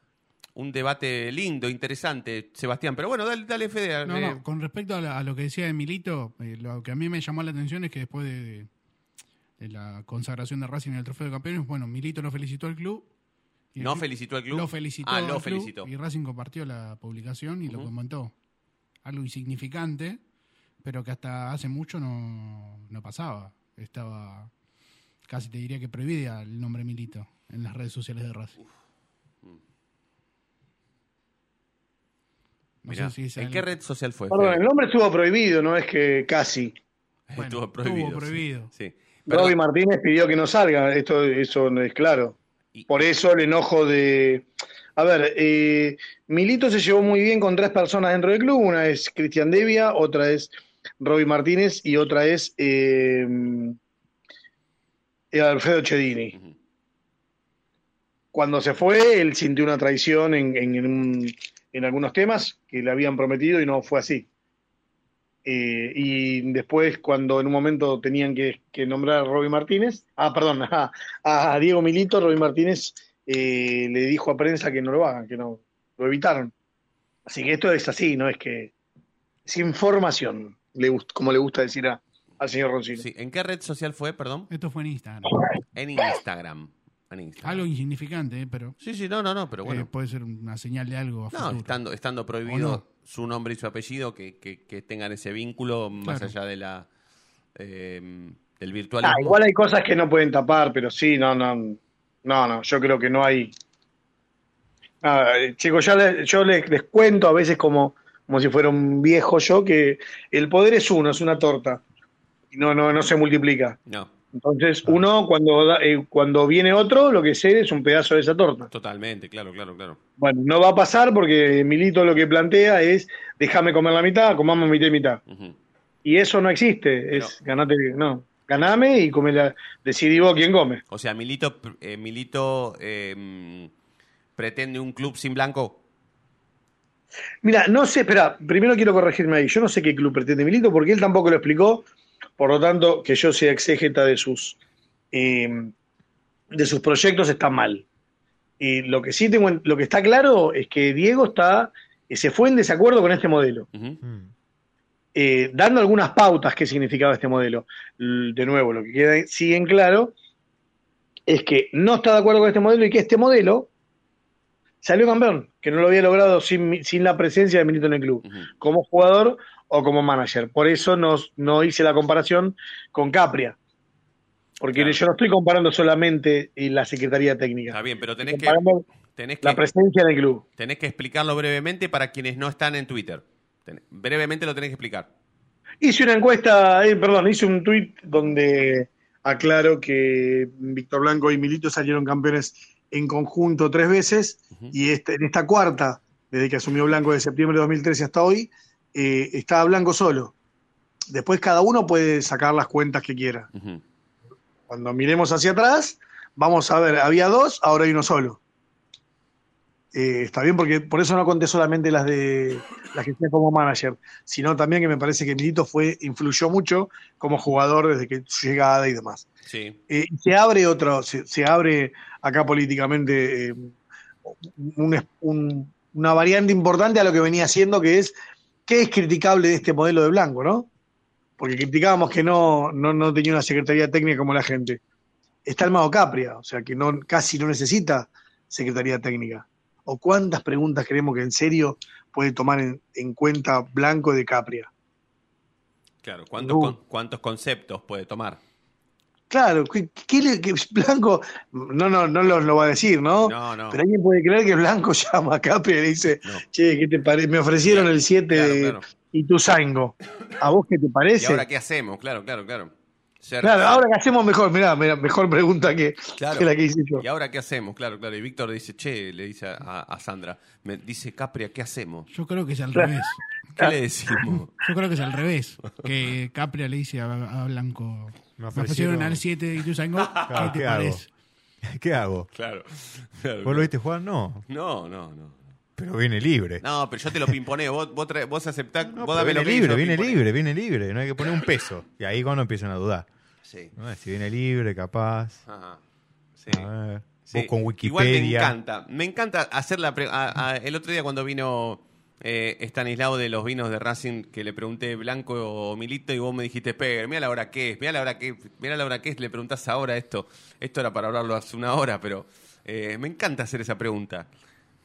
S2: un debate lindo, interesante, Sebastián. Pero bueno, dale, dale Fede.
S3: No,
S2: eh,
S3: no, con respecto a, la- a lo que decía de Milito, eh, lo que a mí me llamó la atención es que después de, de la consagración de Racing en el Trofeo de Campeones, bueno, Milito lo felicitó al club. y
S2: ¿No felicitó al club?
S3: Lo felicitó.
S2: Ah, lo
S3: club,
S2: felicitó.
S3: Y Racing compartió la publicación y lo comentó. Algo insignificante, pero que hasta hace mucho no, no pasaba. Estaba, casi te diría que prohibida el nombre Milito en las redes sociales de Racing. No
S2: mirá,
S3: sé si
S2: ¿En qué red social fue?
S5: Perdón, el nombre estuvo prohibido, no es que casi.
S3: Bueno,
S2: estuvo prohibido.
S3: estuvo prohibido.
S2: Sí. Perdón,
S5: Martínez pidió que no salga, esto eso no es claro. Por eso el enojo de... A ver, eh, Milito se llevó muy bien con tres personas dentro del club, una es Cristian Devia, otra es Roby Martínez y otra es eh, eh, Alfredo Chedini. Cuando se fue, él sintió una traición en, en- en un- en algunos temas que le habían prometido y no fue así. Eh, y después, cuando en un momento tenían que, que nombrar a Roby Martínez, ah, perdón, a, a Diego Milito, Roby Martínez eh, le dijo a prensa que no lo hagan, que no, lo evitaron. Así que esto es así, no es que es información, le como le gusta decir a- al señor Roncino.
S2: sí, ¿En qué red social fue, perdón?
S3: Esto fue en Instagram.
S2: En Instagram. En Instagram.
S3: Algo insignificante, eh, pero
S2: Sí, sí, no, no, no, pero
S3: eh,
S2: bueno.
S3: puede ser una señal de algo a
S2: No,
S3: futuro.
S2: estando, estando prohibido. Su nombre y su apellido, que, que- que tengan ese vínculo más
S3: Claro.
S2: allá de la eh, del virtual.
S5: Ah, igual hay cosas que no pueden tapar, pero sí, no, no, no, no, yo creo que no hay. Ah, eh, chicos, ya le- yo les, les cuento a veces como, como si fuera un viejo yo que el poder es uno, es una torta. Y no, no, no se multiplica.
S2: No,
S5: Entonces, uno cuando da- eh, cuando viene otro, lo que cede es un pedazo de esa torta.
S2: totalmente, claro, claro, claro.
S5: Bueno, no va a pasar porque Milito lo que plantea es déjame comer la mitad, comamos mitad y mitad. Y eso no existe, es ganate, no, ganame y come la, decidí vos quién come.
S2: O sea, Milito, eh, Milito eh, pretende un club sin blanco.
S5: Mira, no sé, espera, primero quiero corregirme ahí. Yo no sé qué club pretende Milito porque él tampoco lo explicó, por lo tanto, que yo sea exégeta de sus, eh, de sus proyectos está mal. Y lo que sí tengo, en- lo que está claro es que Diego está, eh, se fue en desacuerdo con este modelo,
S2: Ujú.
S5: eh, dando algunas pautas qué significaba este modelo. De nuevo, lo que queda sí en claro es que no está de acuerdo con este modelo y que este modelo salió campeón, que no lo había logrado sin, sin la presencia de Milito en el club como jugador o como manager. Por eso no, no hice la comparación con Capria. Porque
S2: Claro.
S5: yo no estoy comparando solamente la Secretaría Técnica.
S2: Está bien, pero tenés que, tenés
S5: la presencia en el club.
S2: tenés que explicarlo brevemente para quienes no están en Twitter. Ten- brevemente lo tenés que explicar.
S5: Hice una encuesta, eh, perdón, hice un tuit donde aclaro que Víctor Blanco y Milito salieron campeones en conjunto tres veces y este, en esta cuarta, desde que asumió Blanco de septiembre de 2013 hasta hoy, eh, está Blanco solo. Después cada uno puede sacar las cuentas que quiera. Cuando miremos hacia atrás, vamos a ver, había dos, ahora hay uno solo. Eh, está bien, porque por eso no conté solamente las de las que como manager, sino también que me parece que Milito fue, influyó mucho como jugador desde que su llegada y demás.
S2: Sí.
S5: Eh, se abre otro, se, se abre acá políticamente eh, un- un- una variante importante a lo que venía haciendo, que es qué es criticable de este modelo de Blanco, ¿no? Porque criticábamos que no, no, no tenía una secretaría técnica como la gente. Está el Mago Capria, o sea que no, casi no necesita secretaría técnica. ¿O cuántas preguntas queremos que en serio puede tomar en, en cuenta Blanco de Capria.
S2: Claro, ¿cuántos,
S5: Uh.
S2: con- cuántos conceptos puede tomar?
S5: Claro, ¿qué, qué le- qué- Blanco no, no, no lo, lo va a decir, ¿no?
S2: No, no.
S5: Pero alguien puede creer que Blanco llama a Capria y le dice,
S2: No.
S5: che, ¿qué te parece? Me ofrecieron el 7
S2: Claro,
S5: de
S2: claro.
S5: Ituzaingo. ¿A vos qué te
S2: ¿Y
S5: parece?
S2: ahora qué hacemos? Claro, claro, claro.
S5: Claro, ahora que hacemos mejor, mirá, mirá, mejor pregunta que,
S2: Claro.
S5: que la que hice yo.
S2: ¿Y ahora qué hacemos? Claro, claro. Y Víctor dice, che, le dice a, a- a Sandra, me dice Capria, ¿qué hacemos?
S3: Yo creo que es al revés.
S2: ¿Qué le decimos?
S3: Yo creo que es al revés. Que Capria le dice a, a Blanco.
S4: Me ofrecieron-
S3: al 7 de Ituzaingó.
S4: Claro,
S3: ¿Qué te
S4: ¿qué hago?
S3: parece?
S4: ¿Qué hago?
S2: Claro. claro,
S4: ¿Vos lo viste jugar? No.
S2: No, no, no.
S4: Pero viene libre.
S2: No, pero yo te lo pimponeo. Vos, vos, trae- vos aceptás,
S4: No,
S2: vos dame
S4: viene
S2: lo que
S4: libre, viene
S2: pimponeo.
S4: libre, viene libre. No hay que poner un peso. Y ahí cuando empiezan a dudar.
S2: Sí.
S4: ¿no? Si viene libre, capaz.
S2: Ajá. Sí.
S4: A ver.
S2: Sí.
S4: Vos con
S2: Igual me
S4: Wikipedia.
S2: encanta. Me encanta hacer la. a- a- el otro día cuando vino eh, Estanislao de los vinos de Racing, que le pregunté Blanco o Milito, y vos me dijiste, Pegue, mira la hora que es, mira la hora que mira la hora que es, le preguntás ahora esto. Esto era para hablarlo hace una hora, pero eh, me encanta hacer esa pregunta.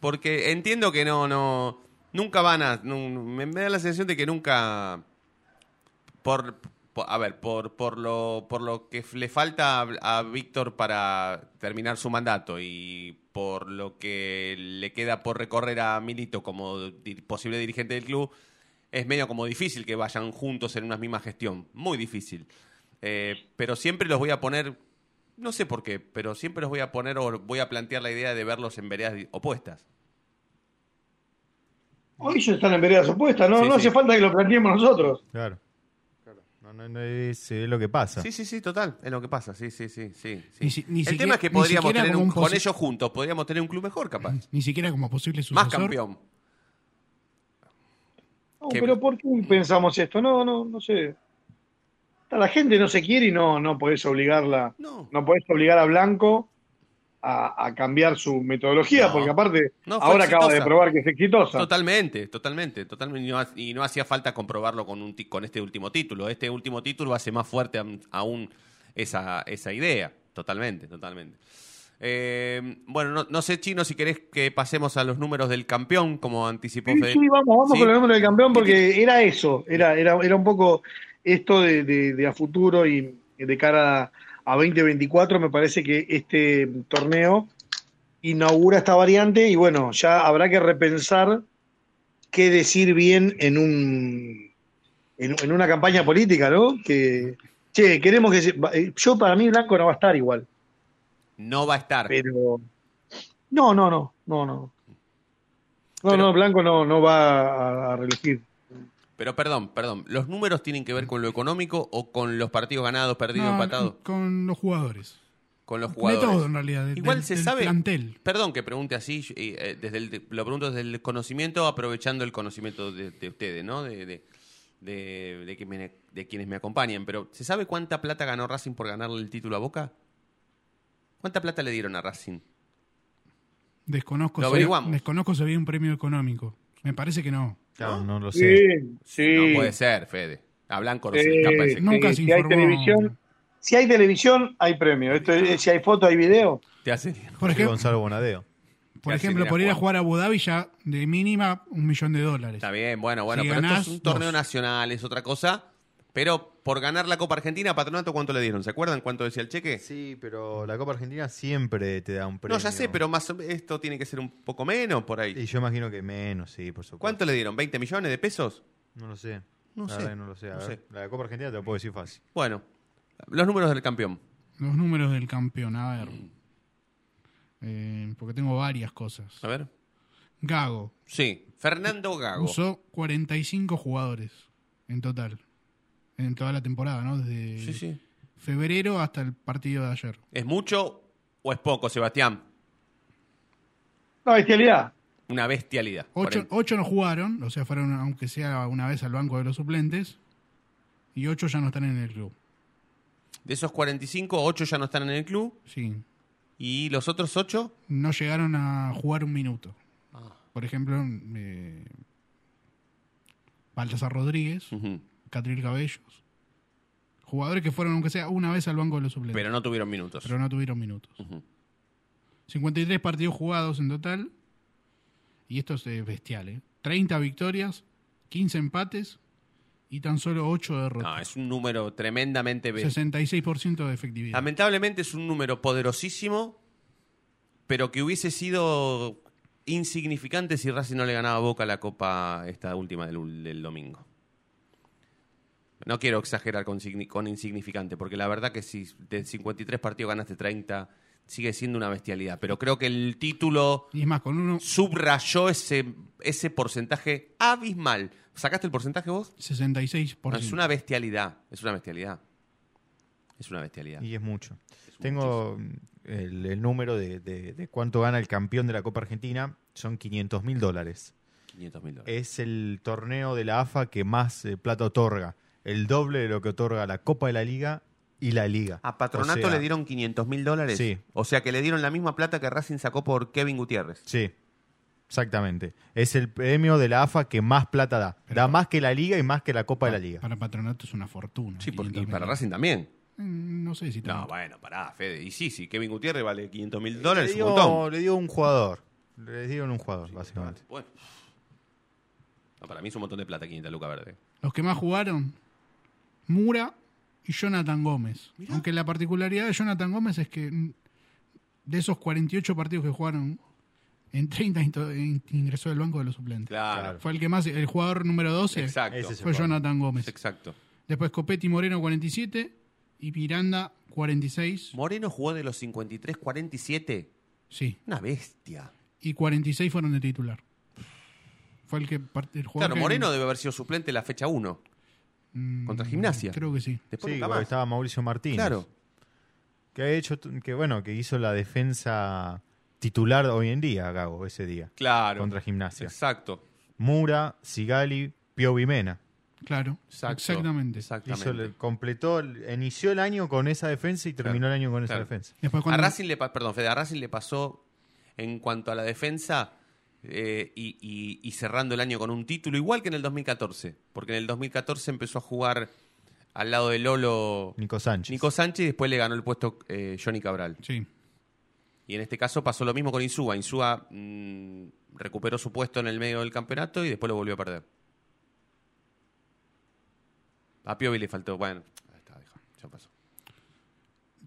S2: Porque entiendo que no, no. Nunca van a. no- me, da la sensación de que nunca por, a ver, por, por lo por lo que le falta a, a Víctor para terminar su mandato y por lo que le queda por recorrer a Milito como di- posible dirigente del club, es medio como difícil que vayan juntos en una misma gestión. Muy difícil. Eh, pero siempre los voy a poner, no sé por qué, pero siempre los voy a poner o voy a plantear la idea de verlos en veredas opuestas.
S5: Hoy ellos están en veredas opuestas, no,
S2: Sí,
S5: no
S2: sí.
S5: hace falta que lo planteemos nosotros.
S4: Claro. No, es, es lo que pasa.
S2: Sí, sí, sí, total, es lo que pasa, sí, sí, sí, sí. sí.
S3: Ni si- ni
S2: El
S3: siquiera-
S2: tema es que
S3: ni
S2: podríamos
S3: siquiera
S2: tener
S3: como
S2: un,
S3: un
S2: con
S3: posi-
S2: ellos juntos, podríamos tener un club mejor, capaz.
S3: Ni siquiera como posible sucesor.
S2: Más campeón.
S5: No,
S2: ¿Qué?
S5: pero ¿por qué pensamos esto? No, no, no sé. La gente no se quiere y no, no podés obligarla.
S2: No.
S5: No podés obligar a Blanco a, a cambiar su metodología,
S2: No.
S5: porque aparte
S2: No,
S5: ahora acaba de probar que es exitosa.
S2: Totalmente, totalmente, totalmente. Y no, ha- y no hacía falta comprobarlo con, un, con este último título. Este último título hace más fuerte aún esa, esa idea. Totalmente, totalmente. Eh, bueno, no, no sé, Chino, si querés que pasemos a los números del campeón, como anticipó
S5: Sí,
S2: Fede.
S5: sí, vamos, vamos
S2: ¿Sí?
S5: con el número del campeón porque era eso, era, era, era un poco esto de, de- de a futuro y de cara a 2024 me parece que este torneo inaugura esta variante y bueno, ya habrá que repensar qué decir bien en un en, en una campaña política, ¿no? Que che, queremos que se- eh, yo para mí Blanco no va a estar igual,
S2: No va a estar.
S5: pero no, no, no, no, no. No,
S2: Pero-
S5: no, Blanco no, no va a, a reelegir.
S2: Pero perdón, perdón. ¿Los números tienen que ver con lo económico o con los partidos ganados, perdidos,
S3: No,
S2: empatados?
S3: Con los jugadores.
S2: Con los
S3: De
S2: jugadores.
S3: todo, en realidad. de-
S2: Igual
S3: del-
S2: se
S3: del
S2: sabe.
S3: plantel.
S2: Perdón que pregunte así, y, eh, desde el, lo pregunto desde el conocimiento, aprovechando el conocimiento de, de ustedes, ¿no? De, de, de, de que me- de quienes me acompañan. Pero, ¿se sabe cuánta plata ganó Racing por ganarle el título a Boca? ¿Cuánta plata le dieron a Racing?
S3: Desconozco,
S2: Lo
S3: si-
S2: averiguamos.
S3: desconozco si había un premio económico. Me parece que no.
S4: Claro, no lo sé.
S5: Sí, sí.
S2: No puede ser, Fede. A Blanco no se
S5: Eh,
S2: escapa ese.
S3: Nunca
S5: si,
S3: se
S5: si hay
S3: informó.
S5: televisión, si hay televisión, hay premio. Esto es- si hay foto, hay video.
S2: Te hace-
S3: Por, ejemplo,
S4: Gonzalo Bonadeo.
S3: por ejemplo, por ir a
S2: jugar.
S3: a Abu Dhabi ya de mínima un millón de dólares.
S2: Está bien, bueno, bueno,
S3: Si
S2: pero esto es un torneo
S3: dos.
S2: nacional, es otra cosa. Pero por ganar la Copa Argentina, Patronato, ¿cuánto le dieron? ¿Se acuerdan cuánto decía el cheque?
S4: Sí, pero la Copa Argentina siempre te da un premio.
S2: No, ya sé, pero más o- esto tiene que ser un poco menos por ahí.
S4: Y yo imagino que menos, sí, por supuesto.
S2: ¿Cuánto le dieron? ¿20 millones de pesos?
S4: No lo sé.
S2: No
S4: La
S2: sé.
S4: verdad no lo sé. A
S2: No
S4: ver,
S2: sé.
S4: La Copa Argentina te lo puedo decir fácil.
S2: Bueno, los números del campeón.
S3: Los números del campeón, a ver. Eh, porque tengo varias cosas.
S2: A ver.
S3: Gago
S2: Sí, Fernando Gago.
S3: usó 45 jugadores en total. En toda la temporada, ¿no? Desde
S2: Sí, sí.
S3: febrero hasta el partido de ayer.
S2: ¿Es mucho o es poco, Sebastián?
S5: No, bestialidad.
S2: Una bestialidad.
S3: Ocho, ocho no jugaron, o sea, fueron aunque sea una vez al banco de los suplentes. Y ocho ya no están en el club.
S2: De esos 45, 8 ya no están en el club.
S3: Sí.
S2: ¿Y los otros 8?
S3: No llegaron a jugar un minuto.
S2: Ah.
S3: Por ejemplo, eh, Baltasar Rodríguez, Catril Cabellos. Jugadores que fueron, aunque sea una vez al banco de los suplentes.
S2: Pero no tuvieron minutos.
S3: pero no tuvieron minutos.
S2: Ujú.
S3: 53 partidos jugados en total. Y esto es eh, bestial, ¿eh? 30 victorias, 15 empates y tan solo 8
S2: No,
S3: derrotas.
S2: es un número tremendamente... be-
S3: 66% de efectividad.
S2: Lamentablemente es un número poderosísimo, pero que hubiese sido insignificante si Racing no le ganaba a Boca la Copa esta última del, del domingo. No quiero exagerar con, signi- con insignificante, porque la verdad que si de 53 partidos ganaste 30, sigue siendo una bestialidad. Pero creo que el título
S3: Y es más, con uno
S2: subrayó ese, ese porcentaje abismal. ¿Sacaste el porcentaje vos?
S3: 66%.
S2: No, es una bestialidad, es una bestialidad. Es una bestialidad.
S4: Y es mucho.
S2: Es
S4: Tengo el, el número de, de- de cuánto gana el campeón de la Copa Argentina. Son 500 mil dólares.
S2: 500 mil dólares.
S4: Es el torneo de la AFA que más eh, plata otorga. El doble de lo que otorga la Copa de la Liga y la Liga.
S2: A Patronato
S4: O sea,
S2: le dieron 500 mil dólares.
S4: Sí.
S2: O sea que le dieron la misma plata que Racing sacó por Kevin Gutiérrez.
S4: Sí, exactamente. Es el premio de la AFA que más plata da.
S3: Pero-
S4: da más que la Liga y más que la Copa de la Liga.
S3: Para Patronato es una fortuna.
S2: Sí, porque, y
S3: 500.000.
S2: para Racing también.
S3: Mm, No sé si
S2: No, bueno, pará, Fede. Y sí, sí, Kevin Gutiérrez vale 500 mil dólares,
S4: le,
S2: un montón.
S4: le dio un jugador. Le dieron un jugador, básicamente.
S2: Bueno. No, para mí es un montón de plata 500 lucas verde.
S3: Los que más jugaron, Mura y Jonathan Gómez. Aunque la particularidad de Jonathan Gómez es que de esos 48 partidos que jugaron, en 30 into- in- ingresó del banco de los suplentes.
S2: Claro.
S3: Fue el que más, el jugador número 12
S2: Exacto.
S3: Fue. Jonathan Gómez.
S2: Exacto.
S3: Después Copetti Moreno 47 y Miranda 46.
S2: Moreno jugó de los 53, 47.
S3: Sí,
S2: Una bestia.
S3: y 46 fueron de titular. Fue el que el jugador
S2: Claro,
S3: que-
S2: Moreno debe haber sido suplente la fecha 1.
S3: Mm,
S2: contra Gimnasia.
S3: Creo que sí.
S2: Después
S4: Sí,
S2: nunca más.
S4: estaba Mauricio Martínez.
S2: Claro.
S4: Que ha hecho, que bueno, que hizo la defensa titular hoy en día, Gago, ese día.
S2: Claro.
S4: Contra Gimnasia.
S2: Exacto.
S4: Mura, Sigali, Pio Vimena.
S3: Claro,
S2: Exacto.
S3: exactamente.
S2: Exactamente.
S4: Hizo, completó, el- inició el año con esa defensa y terminó
S2: Claro,
S4: el año con esa defensa.
S3: Después
S2: A
S3: cuando,
S2: Racing le perdón, Fede, a Racing le pasó en cuanto a la defensa eh, y, y- y cerrando el año con un título, igual que en el 2014, porque en el 2014 empezó a jugar al lado de Lolo
S4: Nico Sánchez.
S2: Nico Sánchez y después le ganó el puesto eh, Johnny Cabral.
S3: Sí.
S2: Y en este caso pasó lo mismo con Insúa. Insúa mm, recuperó su puesto en el medio del campeonato y después lo volvió a perder. A Piovi le faltó, bueno, ahí está, deja, ya pasó.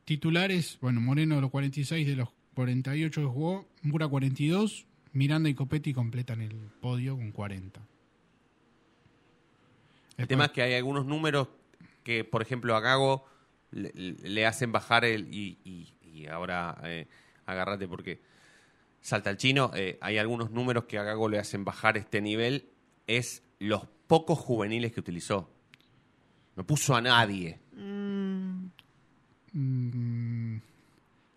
S3: Titulares, bueno, Moreno los 46 de los 48 que jugó, Mura 42, Miranda y Copetti completan el podio con 40.
S2: El tema es que hay algunos números que, por ejemplo, a Gago le, le hacen bajar el. Y, y- y ahora eh, agárrate porque salta el chino. eh, hay algunos números que a Gago le hacen bajar este nivel. Es los pocos juveniles que utilizó. No puso a nadie.
S3: Mm,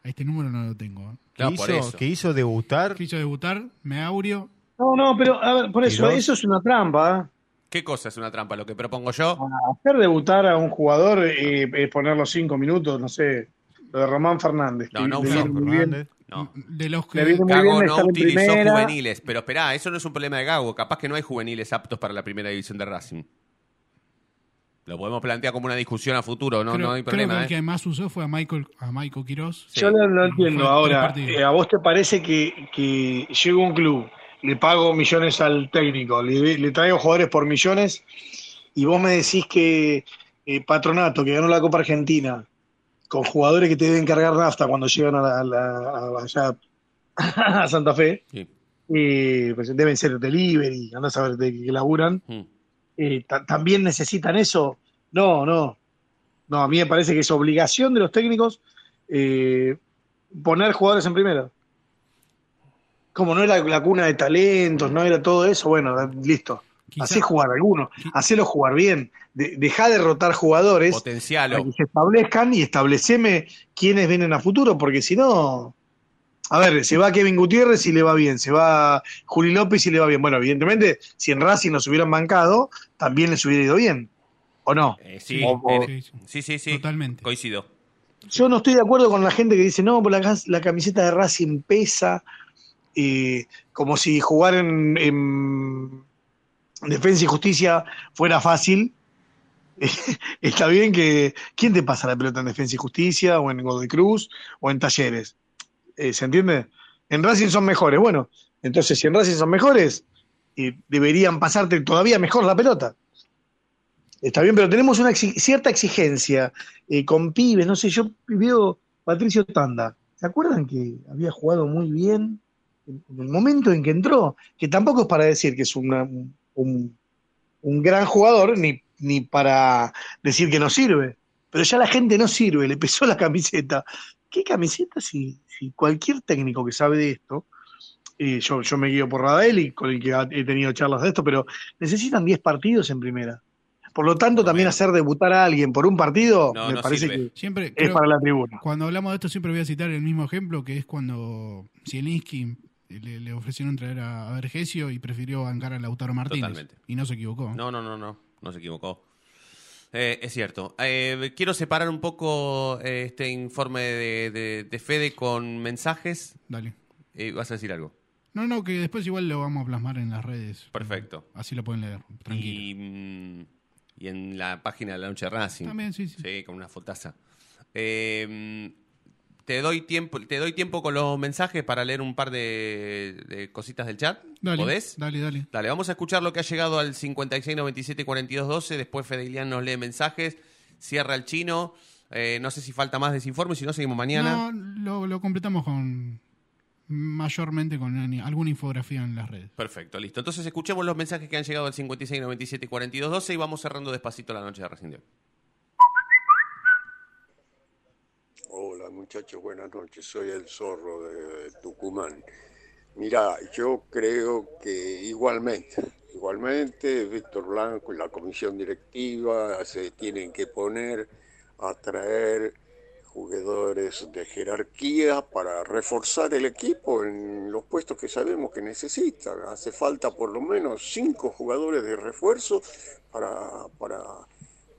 S3: a este número no lo tengo. ¿eh?
S4: que,
S2: No, por
S4: hizo,
S2: eso.
S4: que hizo debutar
S3: Quiso debutar, Meaurio,
S5: No, no, pero a ver, por eso, eso es una trampa. ¿eh?
S2: ¿Qué cosa es una trampa? Lo que propongo yo.
S5: Hacer debutar a un jugador eh, es ponerlo cinco minutos, no sé. Lo de Román Fernández.
S2: No,
S5: que
S2: no.
S4: Fernández.
S2: No.
S3: de los que...
S2: Gago
S5: bien
S2: no utilizó
S5: primera.
S2: juveniles. Pero esperá, eso no es un problema de Gago. Capaz que no hay juveniles aptos para la primera división de Racing. Lo podemos plantear como una discusión a futuro, no,
S3: creo,
S2: no hay
S3: creo que
S2: problema.
S3: el
S2: ¿eh?
S3: que más usó fue a Michael, a Michael.
S2: Sí.
S5: Yo lo, lo entiendo. Ahora, eh, ¿a vos te parece que, que llego a un club, le pago millones al técnico, le, le traigo jugadores por millones y vos me decís que eh, Patronato, que ganó la Copa Argentina, con jugadores que te deben cargar nafta cuando llegan a, la, a la- a- allá a Santa Fe,
S2: Sí.
S5: eh, pues deben ser delivery, andás a ver de qué laburan,
S2: Mm.
S5: Eh, ta- ¿también necesitan eso? No, no. No, a mí me parece que es obligación de los técnicos eh, poner jugadores en primera. Como no era la cuna de talentos, no era todo eso, bueno, listo. Hacé jugar alguno, hacelo jugar bien. De, dejá de rotar jugadores
S2: Potencialo.
S5: para que se establezcan y estableceme quiénes vienen a futuro, porque si no. A ver, se va Kevin Gutiérrez y le va bien, se va Juli López y le va bien. Bueno, evidentemente, si en Racing nos hubieran bancado, también les hubiera ido bien. ¿O no?
S2: Eh, sí,
S5: O- o-
S2: en-
S3: Sí, sí.
S2: sí.
S3: Totalmente.
S2: Coincido.
S5: Yo no estoy de acuerdo con la gente que dice, no, pues la, la camiseta de Racing pesa, eh, como si jugar en, en Defensa y Justicia fuera fácil. Está bien que. ¿Quién te pasa la pelota en Defensa y Justicia, o en Godoy Cruz, o en Talleres? Eh, ¿Se entiende? En Racing son mejores. Bueno, entonces si en Racing son mejores, deberían pasarte todavía mejor la pelota. Está bien, pero tenemos una cierta exigencia eh, con pibes, no sé, yo veo Patricio Tanda, ¿se acuerdan que había jugado muy bien en el momento en que entró? Que tampoco es para decir que es un, un gran jugador, ni, ni para decir que no sirve, pero ya la gente no sirve, le pesó la camiseta. ¿Qué camiseta si, si cualquier técnico que sabe de esto, eh, yo, yo me guío por Radel con el que ha- he tenido charlas de esto, pero necesitan 10 partidos en primera. Por lo tanto, también hacer debutar a alguien por un partido
S2: No,
S5: me
S2: no
S5: parece
S2: sirve.
S5: que
S3: Siempre
S5: es
S3: creo-
S5: para la tribuna.
S3: Cuando hablamos de esto siempre voy a citar el mismo ejemplo que es cuando Zielinski le, le ofrecieron traer a, a Vergesio y prefirió bancar a Lautaro Martínez.
S2: Totalmente.
S3: Y no se equivocó.
S2: No, no, no, no, no se equivocó. Eh, es cierto. Eh, quiero separar un poco eh, este informe de, de- de Fede con mensajes.
S3: Dale.
S2: Eh, ¿Vas a decir algo?
S3: No, no, que después igual lo vamos a plasmar en las redes.
S2: Perfecto.
S3: Así lo pueden leer. Tranquilo.
S2: Y, mm, y en la página de la noche de Racing.
S3: También, sí, sí.
S2: Sí, con una fotaza. Eh, te doy tiempo, te doy tiempo con los mensajes para leer un par de, de cositas del chat.
S3: Dale,
S2: ¿Podés?
S3: Dale, dale.
S2: Dale, vamos a escuchar lo que ha llegado al 56 97 42 12. Después Fedelian nos lee mensajes. Cierra el chino. Eh, no sé si falta más de ese informe, si no, seguimos mañana.
S3: No, lo, lo completamos con mayormente con alguna infografía en las redes.
S2: Perfecto, listo. Entonces escuchemos los mensajes que han llegado al 56 97 42 12 y vamos cerrando despacito la noche de Racing
S8: Hola muchachos, buenas noches. Soy el zorro de Tucumán. Mira, yo creo que igualmente, igualmente Víctor Blanco y la comisión directiva se tienen que poner a traer jugadores de jerarquía para reforzar el equipo en los puestos que sabemos que necesitan. Hace falta por lo menos cinco jugadores de refuerzo para, para,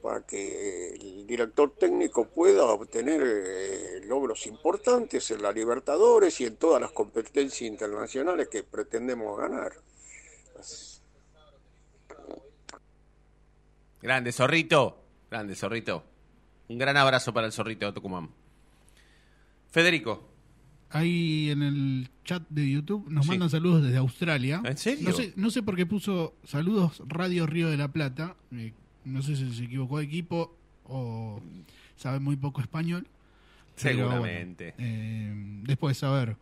S8: para que el director técnico pueda obtener eh, logros importantes en la Libertadores y en todas las competencias internacionales que pretendemos ganar.
S2: Grande, zorrito. Grande, zorrito. Un gran abrazo para el zorrito de Tucumán. Federico.
S3: Ahí en el chat de YouTube nos
S2: Sí.
S3: mandan saludos desde Australia.
S2: ¿En serio?
S3: No sé, no sé por qué puso saludos Radio Río de la Plata. Eh, no sé si se equivocó de equipo o sabe muy poco español. Pero
S2: Seguramente.
S3: bueno, eh, después, a ver.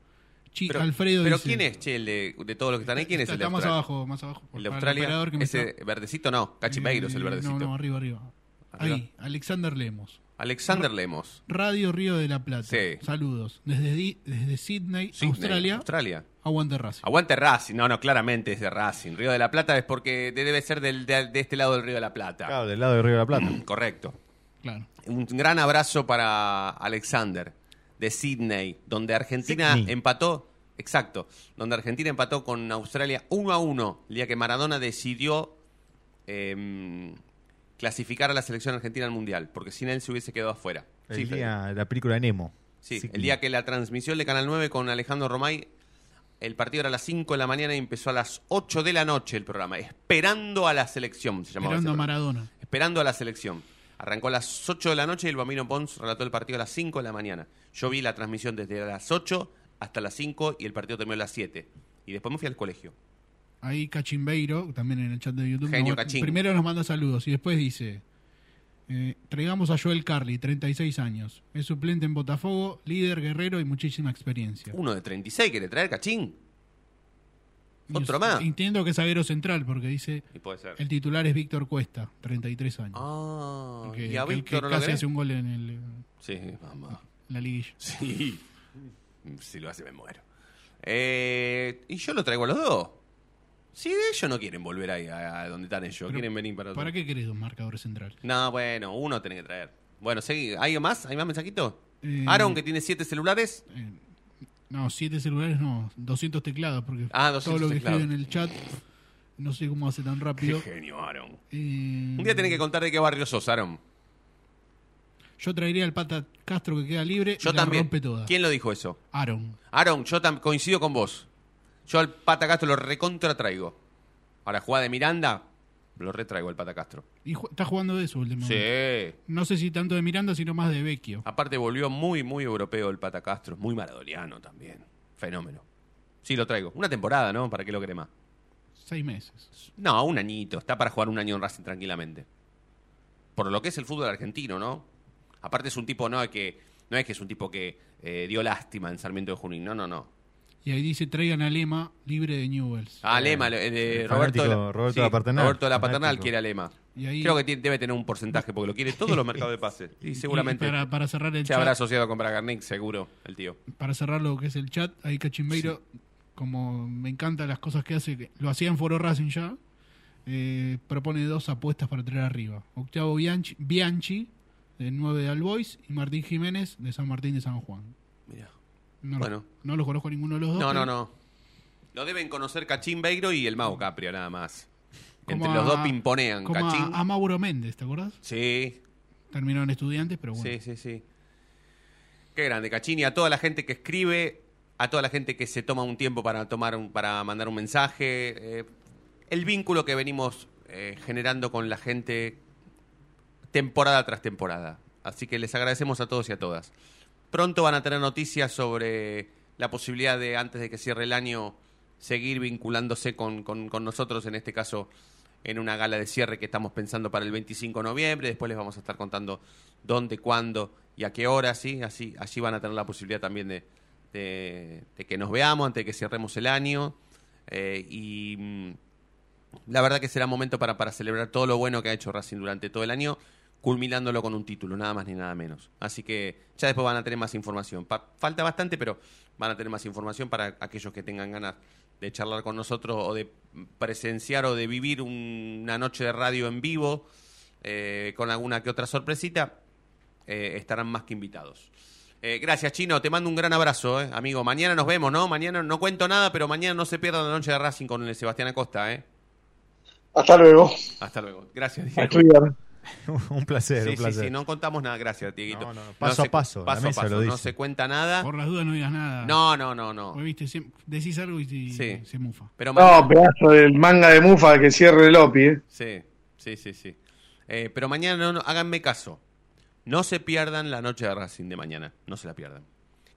S3: Chi-
S2: Pero,
S3: Alfredo
S2: pero
S3: dice-
S2: ¿quién es, che, el de, de todos los que están ahí? ¿Quién es el de
S3: está más abajo, más abajo.
S2: ¿El de
S3: el
S2: Australia?
S3: que
S2: ¿Ese
S3: está-
S2: verdecito no? Cachimeiro es el
S3: Eh,
S2: verdecito.
S3: No, no, arriba, arriba.
S2: Arriba.
S3: Ahí, Alexander Lemos.
S2: Alexander Lemos.
S3: Radio Río de la Plata.
S2: Sí.
S3: Saludos. Desde, desde Sydney,
S2: Sydney,
S3: Australia.
S2: Australia.
S3: Aguante Racing.
S2: Aguante Racing. No, no, claramente es de Racing. Río de la Plata es porque debe ser del- de, de este lado del Río de la Plata.
S4: Claro, del lado de Río de la Plata.
S2: Correcto.
S3: Claro.
S2: Un gran abrazo para Alexander de Sydney, donde Argentina
S4: Sydney.
S2: empató, exacto, donde Argentina empató con Australia 1 a 1, el día que Maradona decidió em, clasificar a la selección argentina al Mundial, porque sin él se hubiese quedado afuera.
S4: El
S2: Sí,
S4: día, la película de Nemo.
S2: Sí,
S4: Sydney.
S2: el día que la transmisión de Canal 9 con Alejandro Romay, el partido era a las 5 de la mañana y empezó a las 8 de la noche el programa, esperando a la selección, se llamaba
S3: Esperando a. Maradona.
S2: Esperando a la selección. Arrancó a las 8 de la noche y el Bambino Pons relató el partido a las 5 de la mañana. Yo vi la transmisión desde las 8 hasta las 5 y el partido terminó a las 7. Y después me fui al colegio.
S3: Ahí Cachimbeiro, también en el chat de YouTube.
S2: Genio Cachín.
S3: Primero nos manda saludos y después dice: eh, Traigamos a Joel Carly, 36 años. Es suplente en Botafogo, líder, guerrero y muchísima experiencia.
S2: Uno de 36 quiere traer cachín. Otro más.
S3: Entiendo que es zaguero central porque dice:
S2: Y puede ser.
S3: El titular es Víctor Cuesta, 33 años.
S2: Ah, y a
S3: que-
S2: Víctor
S3: que
S2: no lo
S3: casi
S2: querés?
S3: hace un gol en, el,
S2: Sí, mamá.
S3: en la liguilla.
S2: Sí. Si lo hace me muero. Eh, y yo lo traigo a los dos. Si ellos no quieren volver ahí a, a donde están ellos,
S3: Pero,
S2: quieren venir para otro.
S3: ¿Para qué querés dos marcadores centrales?
S2: No, bueno, uno tiene que traer. Bueno, seguí. ¿hay más? ¿Hay más mensajitos?
S3: Eh,
S2: Aaron, que tiene siete celulares.
S3: No, siete celulares no, 200 teclados, porque
S2: Ah,
S3: todo
S2: 200
S3: lo que
S2: teclados.
S3: escribe en el chat, no sé cómo hace tan rápido.
S2: Qué genio, Aaron.
S3: Eh,
S2: Un día tenés que contar de qué barrio sos, Aaron.
S3: Yo traería al Pata Castro que queda libre
S2: Yo
S3: y la
S2: también.
S3: rompe toda.
S2: ¿Quién lo dijo eso?
S3: Aaron.
S2: Aaron, yo coincido con vos. Yo al Pata Castro lo recontra traigo. Ahora, jugada de Miranda, lo retraigo al Pata Castro.
S3: Y ju- está jugando de eso últimamente.
S2: Sí.
S3: No sé si tanto de Miranda, sino más de Vecchio.
S2: Aparte volvió muy, muy europeo el Pata Castro. Muy maradoniano también. Fenómeno. Sí, lo traigo. Una temporada, ¿no? ¿Para qué lo querés más?
S3: seis meses.
S2: No, un añito. Está para jugar un año en Racing tranquilamente. Por lo que es el fútbol argentino, ¿no? Aparte es un tipo, no que, no es, que es un tipo que eh, dio lástima en Sarmiento de Junín. No, no, no.
S3: Y ahí dice, traigan a Lema libre de Newells.
S2: Ah, Lema, eh, de Roberto, de la-
S4: fanático Roberto
S2: sí,
S4: de la Paternal.
S2: Roberto de la Paternal
S4: Fanático.
S2: quiere a Lema.
S3: Y ahí-
S2: Creo que tiene- debe tener un porcentaje porque lo quiere todos los mercados de pase. Y seguramente
S3: para, para cerrar el
S2: se habrá
S3: chat,
S2: asociado con Bragarnik, seguro, el tío.
S3: para cerrar lo que es el chat, ahí Cachimbeiro, como me encantan las cosas que hace, que lo hacía en Foro Racing ya, eh, propone dos apuestas para traer arriba. Octavo Bianchi, Bianchi de 9 de Albois, y Martín Jiménez, de San Martín de San Juan.
S2: Mirá.
S3: No,
S2: Bueno.
S3: no los conozco a ninguno de los dos.
S2: No, no,
S3: pero
S2: no. Lo deben conocer Cachín Beiro y el Mago Caprio, nada más.
S3: como
S2: Entre los dos pimponean.
S3: Como
S2: Cachín.
S3: a, a Mauro Méndez, ¿te acuerdas?
S2: Sí,
S3: Terminaron estudiantes, pero bueno.
S2: sí, sí, sí. Qué grande, Cachín. Y a toda la gente que escribe, a toda la gente que se toma un tiempo para, tomar un- para mandar un mensaje. eh, el vínculo que venimos eh, generando con la gente temporada tras temporada. Así que les agradecemos a todos y a todas. Pronto van a tener noticias sobre la posibilidad de, antes de que cierre el año, seguir vinculándose con, con- nosotros, en este caso en una gala de cierre que estamos pensando para el 25 de noviembre. Después les vamos a estar contando dónde, cuándo y a qué hora, ¿sí? Así, allí van a tener la posibilidad también de, de- de que nos veamos antes de que cerremos el año. Eh, y mm, la verdad que será momento para, para celebrar todo lo bueno que ha hecho Racing durante todo el año, culminándolo con un título, nada más ni nada menos. Así que ya después van a tener más información. Pa- falta bastante, pero van a tener más información para aquellos que tengan ganas de charlar con nosotros o de presenciar o de vivir un- una noche de radio en vivo eh, con alguna que otra sorpresita. eh, estarán más que invitados. Eh, gracias, Chino. Te mando un gran abrazo, eh, amigo. Mañana nos vemos, ¿no? Mañana no cuento nada, pero mañana no se pierda la noche de Racing con el Sebastián Acosta, ¿eh?
S9: Hasta luego.
S2: Hasta luego. Gracias, Diego.
S4: un placer,
S2: Sí,
S4: un
S2: sí,
S4: placer.
S2: sí, no contamos nada, gracias, Dieguito.
S4: No, no, no, paso a
S2: se-
S4: paso,
S2: paso a paso,
S4: lo
S2: no
S4: dice.
S2: se cuenta nada.
S3: Por las dudas no digas nada.
S2: No, no, no, no.
S3: Porque, viste, siem- decís algo y,
S2: Sí.
S3: se mufa.
S2: Pero
S9: No, pedazo del manga de mufa que cierre el OPI. ¿eh?
S2: Sí, sí, sí, sí. Eh, pero mañana no, no, háganme caso. No se pierdan la noche de Racing de mañana. No se la pierdan.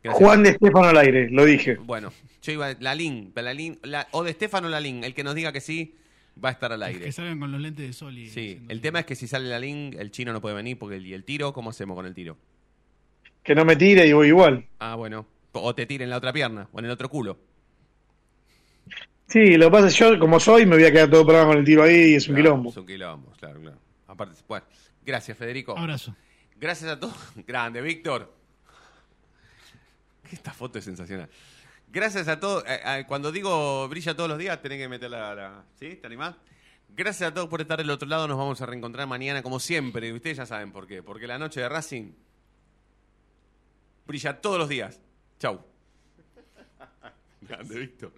S2: Gracias.
S9: Juan de Estefano al aire, lo dije.
S2: Bueno, yo iba. Lalín, Lalín, la, o de Estefano Lalín, el que nos diga que sí, va a estar al
S3: Que
S2: aire.
S3: salgan con los lentes de sol y...
S2: Sí, el tema es que si sale Lalín, el chino no puede venir porque el, y el tiro, ¿cómo hacemos con el tiro?
S9: Que no me tire y voy igual.
S2: Ah, bueno. O te tire en la otra pierna o en el otro culo.
S9: Sí, lo que pasa es que yo, como soy, me voy a quedar todo el programa con el tiro ahí y es un
S2: Claro,
S9: quilombo.
S2: Es un quilombo, claro, claro. Aparte, bueno, gracias, Federico.
S3: Abrazo.
S2: Gracias a todos. Grande, Víctor. Esta foto es sensacional. Gracias a todos. eh, eh, cuando digo brilla todos los días, tenés que meter la, la- ¿Sí? ¿Te animás? Gracias a todos por estar del otro lado. Nos vamos a reencontrar mañana, como siempre. Y ustedes ya saben por qué. Porque la noche de Racing brilla todos los días. Chau. Grande, Víctor.